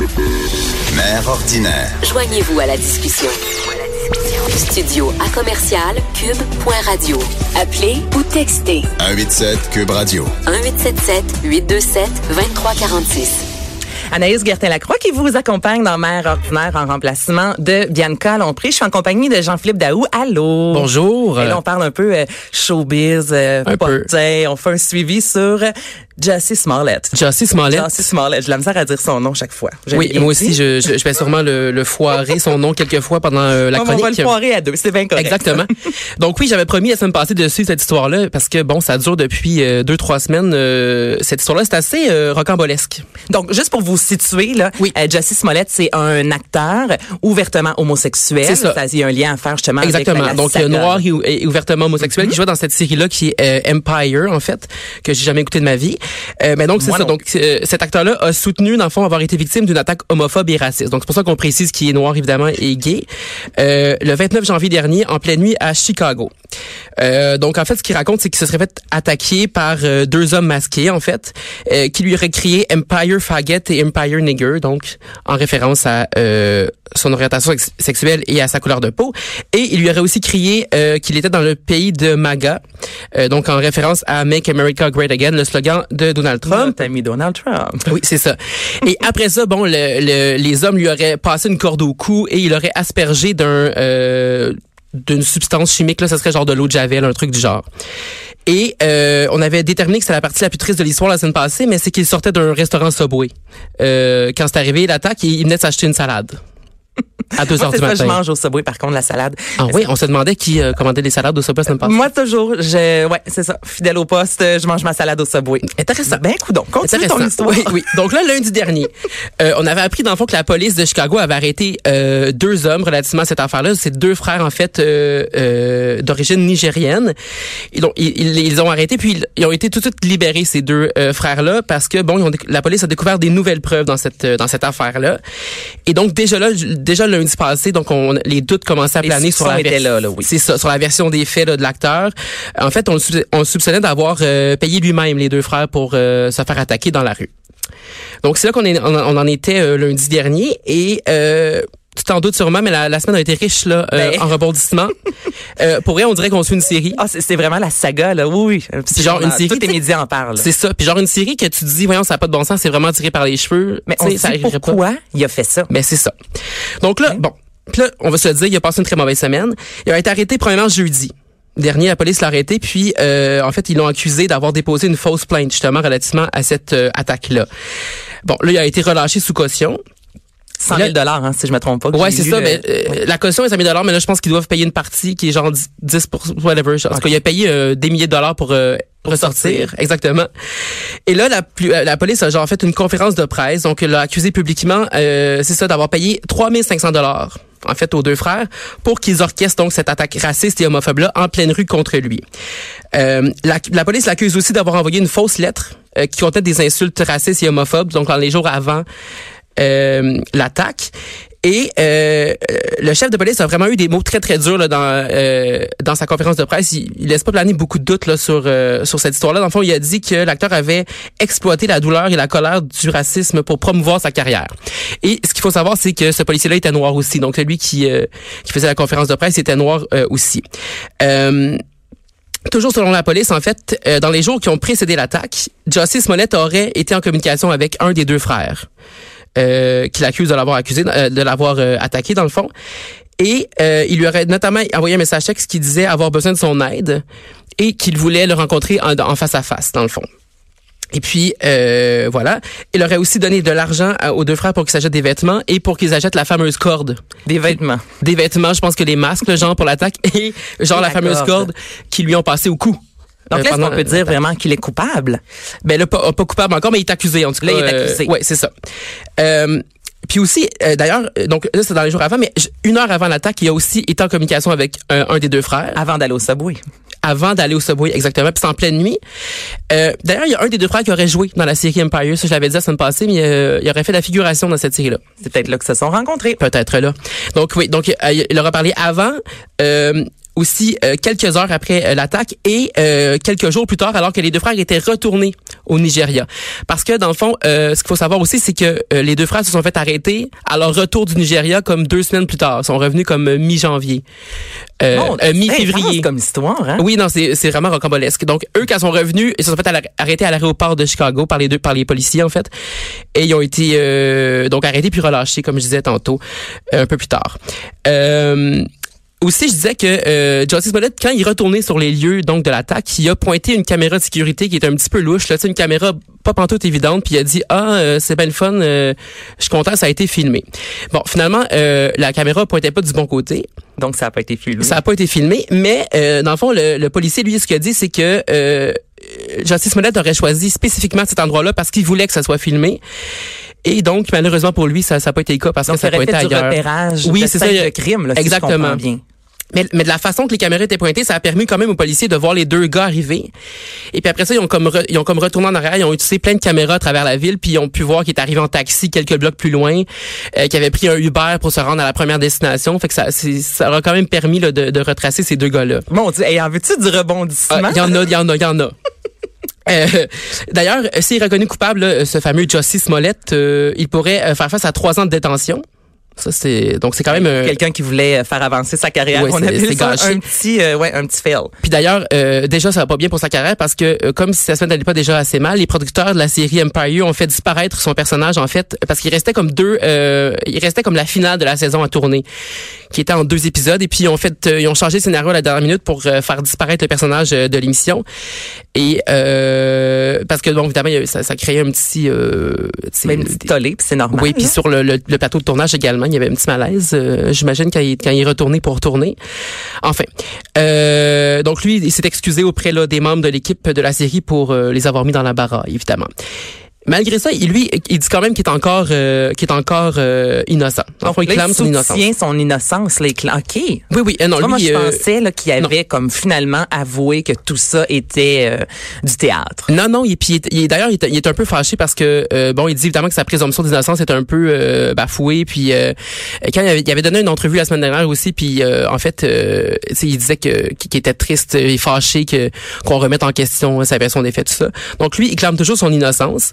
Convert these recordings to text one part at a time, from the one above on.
Mère ordinaire. Joignez-vous à la discussion. Studio à commercial cube.radio. Appelez ou textez 187 Cube Radio. 1877 827 2346. Anaïs Gertin-Lacroix qui vous accompagne dans Mère ordinaire en remplacement de Bianca Lompré. Je suis en compagnie de Jean-Philippe Daou. Allô? Bonjour. Et là, on parle un peu euh, showbiz, euh, Un peu. On fait un suivi sur Jussie Smollett. Jussie Smollett. Jussie Smollett. J'ai la misère à dire son nom chaque fois. Oui, moi aussi, je, je, je vais sûrement le, le foirer, son nom, quelques fois pendant euh, la on va chronique. le foirer à deux. C'est bien correct. Exactement. Donc oui, j'avais promis la semaine passée de suivre cette histoire-là parce que bon, ça dure depuis euh, deux trois semaines. euh, cette histoire-là, c'est assez rocambolesque. Donc, juste pour vous situer, là, Oui. Jussie Smollett, c'est un acteur ouvertement homosexuel. C'est ça. Il y a un lien à faire justement Exactement. avec la, Donc noir et, ou- et ouvertement homosexuel qui joue dans cette série-là qui est Empire en fait que j'ai jamais écouté de ma vie. Euh, mais donc c'est ça. non Donc euh, cet acteur-là a soutenu dans le fond avoir été victime d'une attaque homophobe et raciste. Donc c'est pour ça qu'on précise qu'il est noir évidemment et gay. Euh, le 29 janvier dernier en pleine nuit à Chicago. Euh, donc en fait ce qu'il raconte c'est qu'il se serait fait attaquer par deux hommes masqués en fait euh, qui lui auraient crié Empire faggot et Empire nigger donc en référence à euh, son orientation sex- sexuelle et à sa couleur de peau et il lui aurait aussi crié euh, qu'il était dans le pays de MAGA euh, donc en référence à Make America Great Again le slogan de Donald Trump Notre ami Donald Trump. oui, c'est ça. Et après ça, bon, le, le- les hommes lui auraient passé une corde au cou et il aurait aspergé d'un euh, d'une substance chimique là, ça serait genre de l'eau de javel, un truc du genre. Et euh, on avait déterminé que c'était la partie la plus triste de l'histoire la semaine passée, mais c'est qu'il sortait d'un restaurant Subway. Euh, quand c'est arrivé l'attaque, il il venait de s'acheter une salade. À 2 Moi, heures c'est du ça, je mange au Subway, par contre, la salade. Ah oui, on se demandait qui euh, commandait les salades au Subway la semaine passée. Moi, toujours, je, ouais, c'est ça. Fidèle au poste, je mange ma salade au Subway. Intéressant. Ben, coudon. Continue ton histoire. Oui, oui. Donc là, lundi dernier, euh, on avait appris dans le fond que la police de Chicago avait arrêté euh, deux hommes relativement à cette affaire-là. C'est deux frères en fait euh, euh, d'origine nigérienne. Et donc ils, ils ont arrêtés puis ils, ils ont été tout de suite libérés ces deux euh, frères-là parce que bon, ils ont la police a découvert des nouvelles preuves dans cette dans cette affaire-là. Et donc déjà là, déjà lundi passé, donc on les doutes commençaient à planer sur la là, là, oui. Ça, sur la version des faits là, de l'acteur. En fait, on on soupçonnait d'avoir euh, payé lui-même les deux frères pour euh, se faire attaquer dans la rue. Donc c'est là qu'on on, on en était euh, lundi dernier et euh, tu t'en doutes sûrement, mais la, la semaine a été riche là euh, Ben. en rebondissements. euh, pour vrai, on dirait qu'on suit une série. Ah, c'est vraiment la saga, là. Oui, oui. C'est genre une série, Tous les médias en parlent. C'est ça. Puis genre une série que tu dis, voyons, ça n'a pas de bon sens, c'est vraiment tiré par les cheveux. Mais on ça pas. pourquoi il a fait ça? Ben c'est ça. Donc là, bon, Puis là, on va se le dire, il a passé une très mauvaise semaine. Il a été arrêté premièrement jeudi. Dernier, la police l'a arrêté, puis euh, en fait, ils l'ont accusé d'avoir déposé une fausse plainte justement relativement à cette euh, attaque-là. Bon, là, il a été relâché sous caution. 100 000 dollars, hein, si je me trompe pas. Ouais, c'est ça. le- Mais, euh, La caution est 100 000 dollars, mais là, je pense qu'ils doivent payer une partie qui est genre 10, 10 whatever. Parce Ok. qu'il a payé euh, des milliers de dollars pour, euh, ressortir. sortir. Exactement. Et là, la, plus- euh, la police a genre fait une conférence de presse. Donc, l'a accusé publiquement, euh, c'est ça, d'avoir payé 3500 dollars en fait, aux deux frères, pour qu'ils orchestrent donc cette attaque raciste et homophobe-là en pleine rue contre lui. Euh, la, la police l'accuse aussi d'avoir envoyé une fausse lettre euh, qui contenait des insultes racistes et homophobes, donc dans les jours avant euh, l'attaque. Et euh, euh, le chef de police a vraiment eu des mots très très durs là, dans euh, dans sa conférence de presse. Il, il laisse pas planer beaucoup de doutes là sur euh, sur cette histoire-là. Dans le fond, il a dit que l'acteur avait exploité la douleur et la colère du racisme pour promouvoir sa carrière. Et ce qu'il faut savoir, c'est que ce policier-là était noir aussi. Donc celui qui euh, qui faisait la conférence de presse était noir euh, aussi. Euh, Toujours selon la police, en fait, euh, dans les jours qui ont précédé l'attaque, Justice Smollett aurait été en communication avec un des deux frères euh, qui l'accuse de l'avoir accusé, euh, de l'avoir euh, attaqué dans le fond. Et euh, il lui aurait notamment envoyé un message texte qui disait avoir besoin de son aide et qu'il voulait le rencontrer en, en face à face, dans le fond. Et puis, euh, voilà. Il aurait aussi donné de l'argent aux deux frères pour qu'ils s'achètent des vêtements et pour qu'ils achètent la fameuse corde. Des vêtements. Des vêtements, je pense que les masques, le genre pour l'attaque, et genre Et la, la fameuse corde. corde qui lui ont passé au cou. Donc euh, là, qu'on peut dire vraiment qu'il est coupable? Ben là, pas, pas coupable encore, mais il est accusé en tout Là, cas. il est accusé. ouais, c'est ça. Euh, puis aussi, euh, d'ailleurs, euh, donc là c'est dans les jours avant, mais une heure avant l'attaque, il a aussi été en communication avec un, un des deux frères Avant d'aller au Subway. avant d'aller au Subway, exactement. Puis c'est en pleine nuit. Euh, d'ailleurs, il y a un des deux frères qui aurait joué dans la série Empire. Ça, je l'avais dit la semaine passée, mais euh, il aurait fait la figuration dans cette série-là. C'est peut-être là que se sont rencontrés. Peut-être là. Donc oui, donc euh, il aura parlé avant. Aussi euh, quelques heures après euh, l'attaque et euh, quelques jours plus tard alors que les deux frères étaient retournés au Nigeria parce que dans le fond ce qu'il faut savoir aussi c'est que les deux frères se sont fait arrêter à leur retour du Nigeria comme deux semaines plus tard Ils sont revenus comme mi-janvier Bon, mi-février comme histoire, hein? oui, non, c'est vraiment rocambolesque. Donc eux, quand ils sont revenus, ils se sont fait arr- arrêter à l'aéroport de Chicago par les deux, par les policiers en fait, et ils ont été donc arrêtés puis relâchés, comme je disais tantôt, un peu plus tard. Euh, aussi, je disais que euh, Justice Smollett, quand il est retourné sur les lieux donc de l'attaque, il a pointé une caméra de sécurité qui est un petit peu louche, là, une caméra pas pantoute évidente, puis il a dit ah euh, c'est bien le fun, euh, je suis content, ça a été filmé. Bon, finalement, euh, la caméra pointait pas du bon côté. Donc, ça n'a pas été filmé. Ça n'a pas été filmé, mais euh, dans le fond, le, le policier, lui, ce qu'il a dit, c'est que euh, Justice Smollett aurait choisi spécifiquement cet endroit-là parce qu'il voulait que ça soit filmé. Et donc, malheureusement pour lui, ça n'a pas été le cas parce Donc, que ça ça aurait fait du ailleurs. repérage Oui, c'est ça, a- de crime, là, si je Exactement. comprends bien. Mais, mais de la façon que les caméras étaient pointées, ça a permis quand même aux policiers de voir les deux gars arriver. Et puis après ça, ils ont comme re- ils ont comme retourné en arrière, ils ont utilisé plein de caméras à travers la ville, puis ils ont pu voir qu'il est arrivé en taxi quelques blocs plus loin, euh, qu'il avait pris un Uber pour se rendre à la première destination. Fait que ça, ça aura quand même permis là, de, de retracer ces deux gars-là. Mon Dieu, hey, en veux-tu du rebondissement? Ah, Il y en a, il y en a, il y en a. Euh, D'ailleurs, s'il est reconnu coupable, là, ce fameux Justice Smollett, euh, il pourrait euh, faire face à trois ans de détention. Ça, c'est donc c'est quand même euh, Quelqu'un qui voulait euh, faire avancer sa carrière. Ouais, On appelle ça gâché. un petit, euh, ouais, un petit fail. Puis d'ailleurs, euh, déjà, ça va pas bien pour sa carrière parce que euh, comme si sa semaine n'allait pas déjà assez mal, les producteurs de la série Empire ont fait disparaître son personnage en fait parce qu'il restait comme deux, euh, il restait comme la finale de la saison à tourner, qui était en deux épisodes et puis ils ont fait, ils ont changé le scénario à la dernière minute pour faire disparaître le personnage de l'émission et euh, parce que bon évidemment ça, ça créait un petit, euh, Même une petite tollée, puis c'est normal. oui, puis sur le, le, le plateau de tournage également, il y avait un petit malaise, euh, j'imagine, quand il, quand est retourné pour retourner. Enfin, euh, donc lui, il s'est excusé auprès là, des membres de l'équipe de la série pour euh, les avoir mis dans la barra, évidemment. Malgré ça, il, lui, il dit quand même qu'il est encore, euh, qu'il est encore euh, innocent. En Donc, il clame son innocence. son innocence. Là, il cla- OK. Oui, oui, euh, non, vois, moi, lui, je euh, pensais là, qu'il avait comme finalement avoué que tout ça était euh, du théâtre. Non, non, et puis il il d'ailleurs, il, est- il est un peu fâché parce que euh, bon, il dit évidemment que sa présomption d'innocence est un peu euh, bafouée. Puis euh, quand il avait, il avait donné une entrevue la semaine dernière aussi, puis euh, en fait, euh, il disait que qu'il était triste et fâché que qu'on remette en question sa version des faits, tout ça. Donc lui, il clame toujours son innocence.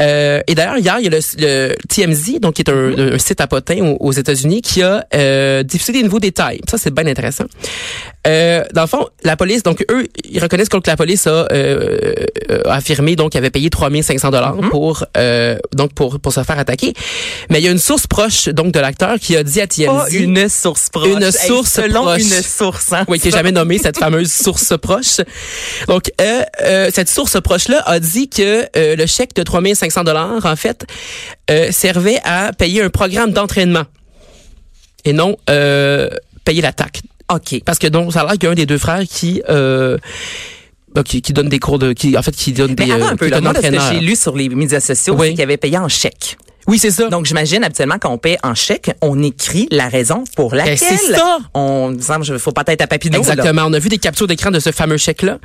Euh, et d'ailleurs, hier, il y a le, le TMZ, donc qui est un, un site à potins aux, aux États-Unis, qui a euh, diffusé des nouveaux détails. Ça, c'est bien intéressant. Euh, dans le fond, la police, donc eux, ils reconnaissent que la police a euh, affirmé donc qu'il avait payé 3500 dollars pour euh, donc pour pour se faire attaquer. Mais il y a une source proche donc de l'acteur qui a dit à TMZ une source proche. Une source selon proche. une source. Hein, oui, qui est jamais nommée cette fameuse source proche. Donc, euh, euh, cette source proche-là a dit que euh, le chèque de 3500 dollars, en fait, euh, servait à payer un programme d'entraînement et non euh, payer l'attaque. OK. Parce que donc, ça a l'air qu'il y a un des deux frères qui euh, bah, qui, qui donne des cours de qui en fait qui donne Mais des avant euh, un peu, là, moi, que j'ai lu sur les médias sociaux, Oui. qu'il avait payé en chèque. Oui, c'est ça. Donc, j'imagine, habituellement, quand on paye en chèque, on écrit la raison pour laquelle. Ben, c'est ça. On disant, je faut pas être à Papineau. là. Exactement. On a vu des captures d'écran de ce fameux chèque-là.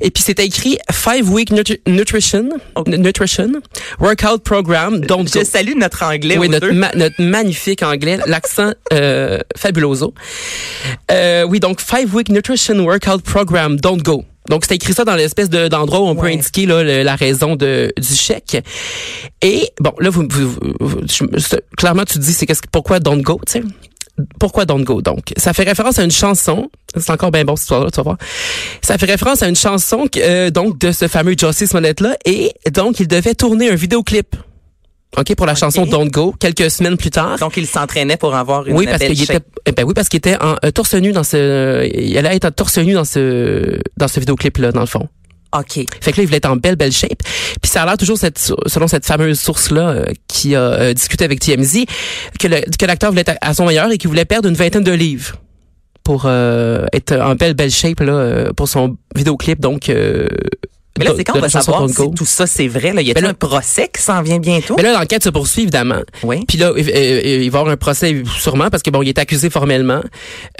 Et puis, c'était écrit Five Week Nutri- Nutrition, N- Nutrition, Workout Program, Don't Go. Je salue notre anglais Oui, notre, ma- notre magnifique anglais, l'accent euh, fabuloso. Euh, oui, donc Five Week Nutrition Workout Program, Don't Go. Donc c'était écrit ça dans l'espèce de d'endroit où on peut indiquer là, le- la raison de du chèque. Et bon, là vous, vous- vous- je- c'est- clairement tu te dis c'est qu'est-ce que- pourquoi Don't Go, tu sais? Pourquoi Don't Go? Donc, ça fait référence à une chanson. C'est encore bien bon cette histoire-là, tu vas voir. Ça fait référence à une chanson euh, donc de ce fameux Justice Smollett-là. Et donc, il devait tourner un vidéoclip. OK, pour la chanson Don't Go, quelques semaines plus tard. Donc, il s'entraînait pour avoir une oui, parce qu'il était, eh ben oui, parce qu'il était en euh, torse nu dans ce, il allait être en torse nu dans ce, dans ce vidéoclip-là, dans le fond. OK. Fait que là, il voulait être en belle, belle shape. Puis ça a l'air toujours, cette, selon cette fameuse source-là euh, qui a euh, discuté avec TMZ, que le- que l'acteur voulait être à, son meilleur et qu'il voulait perdre une vingtaine de livres pour euh, être en belle belle shape là euh, pour son vidéoclip donc euh, Mais là, c'est quand on va savoir si tout ça c'est vrai. Là? Y a un procès qui s'en vient bientôt? Mais là, l'enquête se poursuit, évidemment. Oui. Puis là, euh, euh, il va y avoir un procès sûrement parce que bon, il est accusé formellement.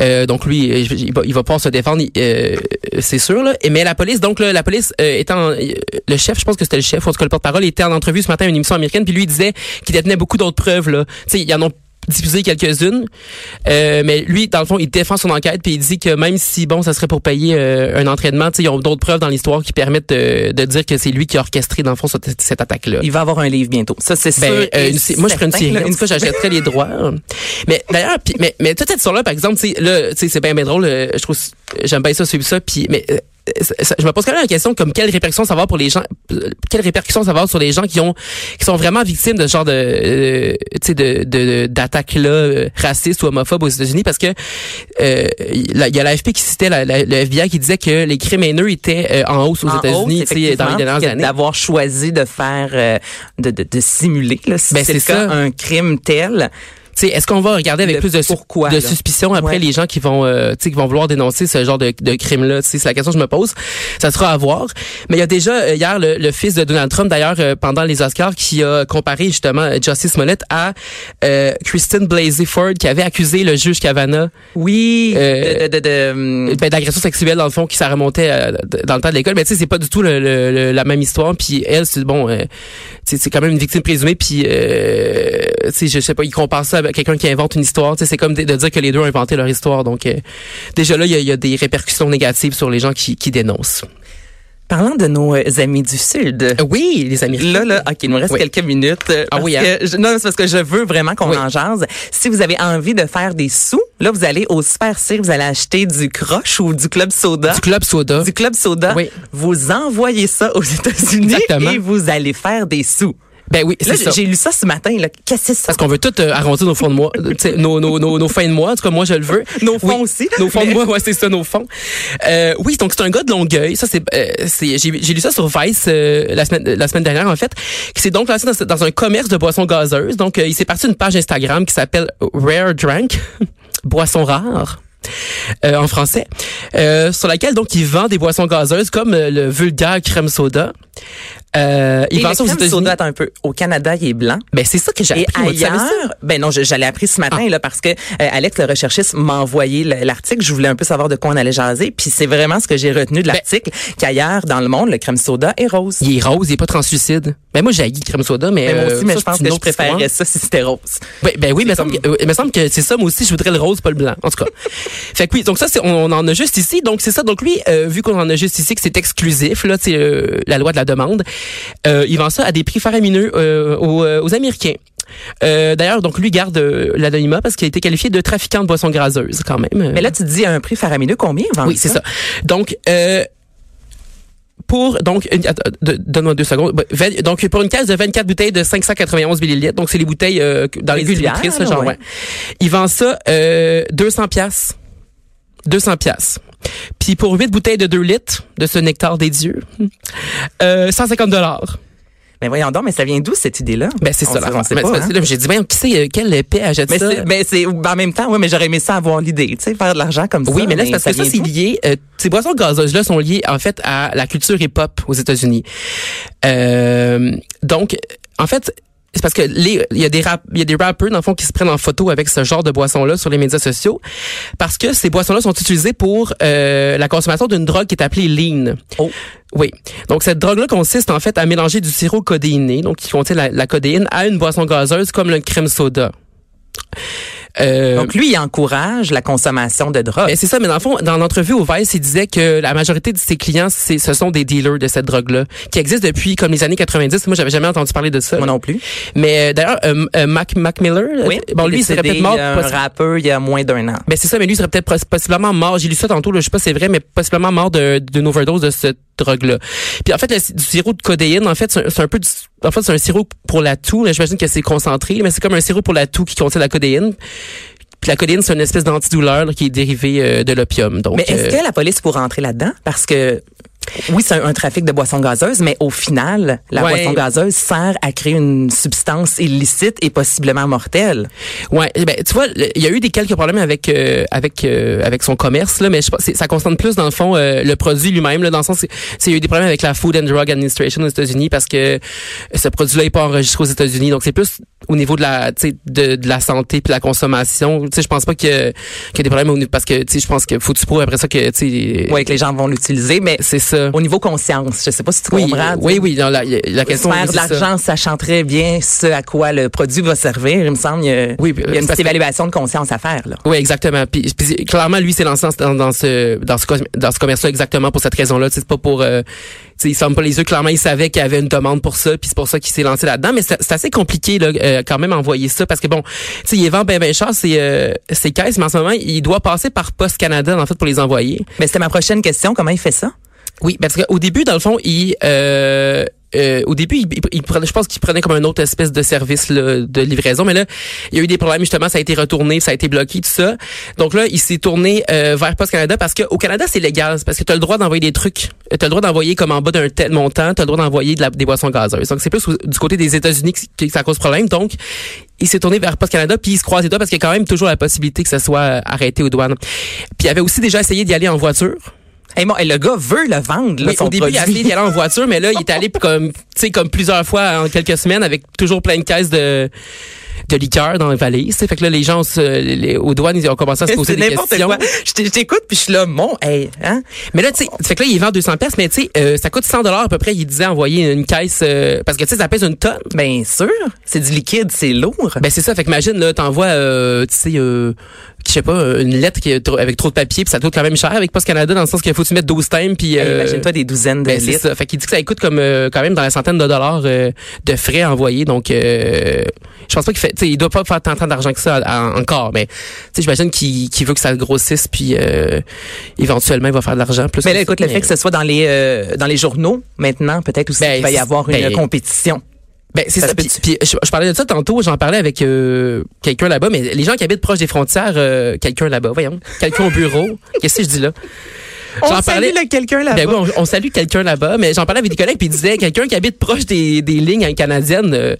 Euh, donc lui, euh, il va, il va pouvoir se défendre, euh, c'est sûr. Là. Mais la police, donc là, la police euh, étant le chef, je pense que c'était le chef, en tout cas le porte-parole, il était en entrevue ce matin à une émission américaine, puis lui il disait qu'il détenait beaucoup d'autres preuves. Là, tu sais, il y en a diffusé quelques-unes, Euh, mais lui, dans le fond, il défend son enquête puis il dit que même si bon, ça serait pour payer euh, un entraînement, tu sais, ils ont d'autres preuves dans l'histoire qui permettent de, de dire que c'est lui qui a orchestré dans le fond cette, cette attaque-là. Il va avoir un livre bientôt. Ça, c'est Ben, sûr. euh, une moi, je ferais une série. tout cas, j'achèterais les droits. Mais d'ailleurs, mais, mais toute cette histoire-là, par exemple, tu sais, là, tu sais, c'est bien, bien drôle. euh, Je trouve, j'aime bien ça, suivre ça. Puis, mais euh, je me pose quand même la question comme quelles répercussions ça va avoir pour les gens, quelles répercussions ça va avoir sur les gens qui ont, qui sont vraiment victimes de ce genre de, euh, tu sais, de, de d'attaques là euh, racistes ou homophobes aux États-Unis, parce que euh, il y a- l'AFP qui citait la- la- le FBI qui disait que les crimes haineux étaient euh, en hausse aux États-Unis, hausse, tu sais, dans les dernières années. D'avoir choisi de faire, euh, de, de, de simuler, là, si Ben, c'est le c'est cas, ça. un crime tel. Est-ce qu'on va regarder avec Le plus de, pourquoi, de suspicion après Ouais. les gens qui vont, euh, tu sais, qui vont vouloir dénoncer ce genre de, de crime-là? C'est la question que je me pose. Ça sera à voir. Mais il y a déjà euh, hier le, le fils de Donald Trump, d'ailleurs, euh, pendant les Oscars, qui a comparé justement euh, Justice Smollett à euh, Kristen Blasey Ford, qui avait accusé le juge Kavanaugh Oui, Euh, de, de, hum, ben, d'agression sexuelle dans le fond qui ça remontait d- dans le temps de l'école mais tu sais c'est pas du tout le, le- le- la même histoire puis elle c'est bon euh, c'est quand même une victime présumée puis euh, tu sais je sais pas il compare ça quelqu'un qui invente une histoire c'est comme de, de dire que les deux ont inventé leur histoire donc euh, déjà là il y a, il y a des répercussions négatives sur les gens qui, qui dénoncent Parlant de nos euh, amis du Sud. Oui les amis Là, là, OK, il nous reste Oui. quelques minutes. euh, Ah oui, hein? que je- non, c'est parce que je veux vraiment qu'on Oui. en jase. Si vous avez envie de faire des sous, là, vous allez au Super Cire, vous allez acheter du croche ou du Club Soda. du club soda Du Club Soda. Oui. Vous envoyez ça aux États-Unis et vous allez faire des sous. Ben oui c'est ça j'ai lu ça ce matin. là. Qu'est-ce que c'est ça? parce qu'on veut tout euh, arrondir nos fonds de mois, nos, nos, nos, nos fins de mois. En tout cas, moi, je le veux. Nos fonds Oui, aussi. Nos fonds de mois, ouais, c'est ça, nos fonds. Euh, oui, donc c'est un gars de Longueuil. Ça, c'est, euh, j'ai, lu ça sur Vice euh, la semaine, la semaine dernière en fait, qui s'est donc lancé dans, dans un commerce de boissons gazeuses. Donc, euh, il s'est parti d'une page Instagram qui s'appelle Rare Drank, boissons rares. euh, en français, euh, sur laquelle donc il vend des boissons gazeuses comme euh, le vulgaire crème soda. Euh, il Et le ça aux crème États-Unis. un peu. Au Canada, il est blanc. Ben c'est ça que j'ai Et appris. ça? ailleurs, ben non, l'ai appris ce matin là parce que euh, Alex le recherchiste m'a envoyé le- l'article. Je voulais un peu savoir de quoi on allait jaser, puis c'est vraiment ce que j'ai retenu de Ben- l'article qu'ailleurs dans le monde, le crème soda est rose. Il est rose, il est pas translucide. Ben moi j'ai haï crème soda, mais Mais moi euh, aussi, mais ça, je pense que je préférerais ça si c'était rose. Ben, ben oui, mais comme- semble que- euh, il me semble que c'est ça, moi aussi, je voudrais le rose, pas le blanc. En tout cas. fait que oui, donc ça, on, on en a juste ici. Donc c'est ça. Donc lui, euh, vu qu'on en a juste ici, que c'est exclusif, là, c'est euh, la loi de la demande, euh, il vend ça à des prix faramineux euh, aux, euh, aux Américains. Euh, D'ailleurs, donc lui garde l'anonymat parce qu'il a été qualifié de trafiquant de boissons graseuses quand même. Mais là, tu te dis à un prix faramineux combien vend Oui, c'est ça. Donc, pour donc donne-moi deux secondes. Vingt- Donc pour une caisse de 24 bouteilles de 591 millilitres, donc c'est les bouteilles euh, dans les là, genre ouais. ouais. Il vend ça euh, 200 pièces. 200 pièces. Puis pour 8 bouteilles de 2 litres de ce nectar des dieux, euh, 150 dollars. Mais voyons donc, mais ça vient d'où cette idée-là? Ben c'est ça la c'est- hein? J'ai dit ben qui sait quelle épée achète Mais ça? mais c'est, en même temps, oui, mais j'aurais aimé ça avoir l'idée, tu sais, faire de l'argent comme ça. Oui, mais là, c'est parce que ça, c'est lié. euh, ces boissons gazeuses-là sont liées, en fait, à la culture hip-hop aux États-Unis. Euh, donc, en fait, c'est parce que les, il y a des rap, il y a des rappeurs, dans le fond, qui se prennent en photo avec ce genre de boissons-là sur les médias sociaux. Parce que ces boissons-là sont utilisées pour euh, la consommation d'une drogue qui est appelée lean. Oh. Oui. Donc, cette drogue-là consiste, en fait, à mélanger du sirop codéiné, donc qui contient la, la codéine, à une boisson gazeuse comme le crème soda. Euh, Donc lui, il encourage la consommation de drogue. c'est ça, mais dans le fond, dans l'entrevue au Vice, il disait que la majorité de ses clients, c'est, ce sont des dealers de cette drogue-là, qui existent depuis comme les années 90. Moi, j'avais jamais entendu parler de ça. Moi non plus. Mais euh, d'ailleurs, euh, Mac, Mac Miller, Oui. bon, lui, il serait peut-être mort. Un rappeur il y a moins d'un an. ben c'est ça, mais lui il serait peut-être poss- possiblement mort. J'ai lu ça tantôt, là, je sais pas si c'est vrai, mais possiblement mort d'une overdose de cette drogue-là. Puis en fait, le, du sirop de codéine, en fait, c'est un, peu du, en fait, c'est un sirop pour la toux. là. J'imagine que c'est concentré, mais c'est comme un sirop pour la toux qui contient la codéine. Puis la codéine, c'est une espèce d'antidouleur qui est dérivée euh, de l'opium. Donc, Mais est-ce euh, que la police pourrait entrer là-dedans? Parce que oui, c'est un, un trafic de boissons gazeuses, mais au final, la Ouais. boisson gazeuse sert à créer une substance illicite et possiblement mortelle. Ouais, eh ben tu vois, il y a eu des quelques problèmes avec euh, avec euh, avec son commerce là, mais je pense ça concerne plus dans le fond euh, le produit lui-même là, dans le sens c'est il y a eu des problèmes avec la Food and Drug Administration aux États-Unis parce que ce produit-là est pas enregistré aux États-Unis, donc c'est plus au niveau de la de, de la santé puis la consommation. Tu sais, je pense pas que qu'il y a des problèmes au niveau- parce que tu sais, je pense que faut tu prouves après ça que tu sais Oui, que les gens vont l'utiliser, mais c'est ça. Au niveau conscience, je sais pas si tu Oui, comprends. oui, oui, non, la, la question Faire oui, de l'argent, sachant très bien ce à quoi le produit va servir, il me semble, il y a, Oui, il y a une petite évaluation de conscience à faire. Là. Oui, exactement. Puis, puis clairement, lui, c'est lancé dans, dans ce dans ce dans ce commerce-là exactement pour cette raison-là. C'est pas pour, euh, il ferme pas les yeux. Clairement, il savait qu'il y avait une demande pour ça, puis c'est pour ça qu'il s'est lancé là-dedans. Mais c'est assez compliqué là, euh, quand même envoyer ça parce que bon, tu sais, il vend bien bien cher ses euh, ses caisses, mais en ce moment, il doit passer par Post Canada en fait pour les envoyer. Mais c'était ma prochaine question. Comment il fait ça? Oui, parce qu'au début, dans le fond, il euh, euh, au début, il, il- prenait, je pense qu'il prenait comme un autre espèce de service de livraison, mais là, il y a eu des problèmes justement, ça a été retourné, ça a été bloqué, tout ça. Donc là, il s'est tourné euh, vers Post Canada parce qu'au Canada, c'est légal, parce que tu as le droit d'envoyer des trucs, tu as le droit d'envoyer comme en bas d'un tel montant, tu as le droit d'envoyer des boissons gazeuses. Donc c'est plus au- du côté des États-Unis que, que ça cause problème. Donc il s'est tourné vers Post Canada puis il se croise les doigts parce qu'il y a quand même toujours la possibilité que ça soit arrêté aux douanes. Puis il avait aussi déjà essayé d'y aller en voiture. Hey, bon, et le gars veut le vendre, là, Oui, son au début, il a d'y aller en voiture, mais là, il est allé comme, tu sais, comme plusieurs fois en quelques semaines avec toujours plein de caisses de de liqueur dans les valises. Fait que là, les gens se- les- aux douanes, ils ont commencé à se poser des questions. quoi. Je t'écoute, puis je suis là, mon, hey, hein? Mais là, tu sais, fait que là, il vend 200 pièces, mais tu sais, euh, ça coûte 100 dollars à peu près. Il disait envoyer une caisse euh, parce que tu sais, ça pèse une tonne. Bien sûr, c'est du liquide, c'est lourd. Ben c'est ça. Fait que imagine là, t'envoies, euh, tu sais, euh, je sais pas, une lettre qui est avec trop de papier, puis ça coûte quand même cher avec Post Canada dans le sens qu'il faut que tu mettre 12 times, puis. Euh, Imagine-toi des douzaines de Ben, c'est litres. ça. Fait qu'il dit que ça coûte comme euh, quand même dans la centaine de dollars euh, de frais envoyés. Donc, euh, je pense pas qu'il fait. Tu sais, il doit pas faire tant, tant d'argent que ça à- à- encore. Mais tu sais, j'imagine qu'il veut que ça grossisse, puis euh, éventuellement il va faire de l'argent plus. Mais là, écoute, le fait que ce soit dans les dans les journaux maintenant, peut-être aussi Ben, qu'il va y avoir une ben, compétition. Ben, c'est Ça ça. se Puis, puis je, je parlais de ça tantôt, j'en parlais avec euh, quelqu'un là-bas, mais les gens qui habitent proche des frontières, euh, quelqu'un là-bas, voyons, quelqu'un au bureau, qu'est-ce que je dis là? On salue quelqu'un là-bas. Ben oui, on, on salue quelqu'un là-bas, mais j'en parlais avec des collègues puis ils disaient quelqu'un qui habite proche des, des lignes canadiennes euh,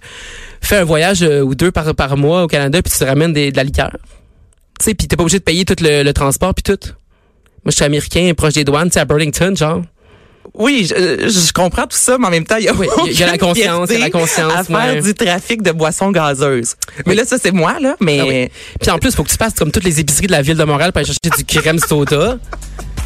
fait un voyage euh, ou deux par, par mois au Canada puis tu te ramènes des, de la liqueur. Tu sais, puis t'es pas obligé de payer tout le, le transport puis tout. Moi, je suis américain, proche des douanes, tu sais, à Burlington, genre. Oui, je, je comprends tout ça, mais en même temps, il y a, Oui, y a la conscience, il y a la conscience, à faire ouais. du trafic de boissons gazeuses. Mais Oui. là, ça, c'est moi, là, mais... Ah oui. Puis en plus, faut que tu passes comme toutes les épiceries de la ville de Montréal pour aller chercher du crème soda.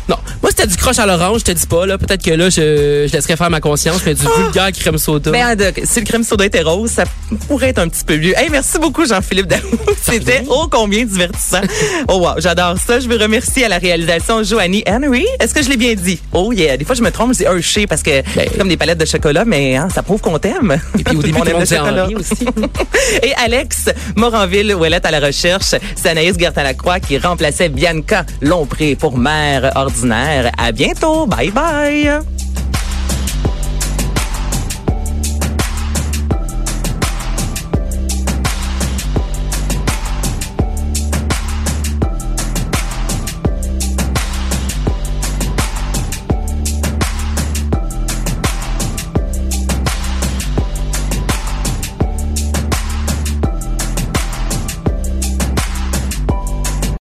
Non, moi c'était du croche à l'orange, je te dis pas là, peut-être que là je, je laisserais faire ma conscience, mais du vulgaire crème soda. Ben, de- si le crème soda était rose, ça pourrait être un petit peu mieux. Hey, merci beaucoup, Jean-Philippe Daou. C'était ô combien divertissant. Oh wow, j'adore ça. Je veux remercier à la réalisation Joanie Henry. Est-ce que je l'ai bien dit? Oh yeah. Des fois, je me trompe, je dis Hershey parce que Ben, c'est comme des palettes de chocolat, mais hein, ça prouve qu'on t'aime. Et puis au début, tout le monde disait Henri aussi. Et Alex Moranville, Ouellette à la recherche, c'est Anaïs Gertin-Lacroix qui remplaçait Bianca Lompré pour mère ordinaire. À bientôt. Bye bye.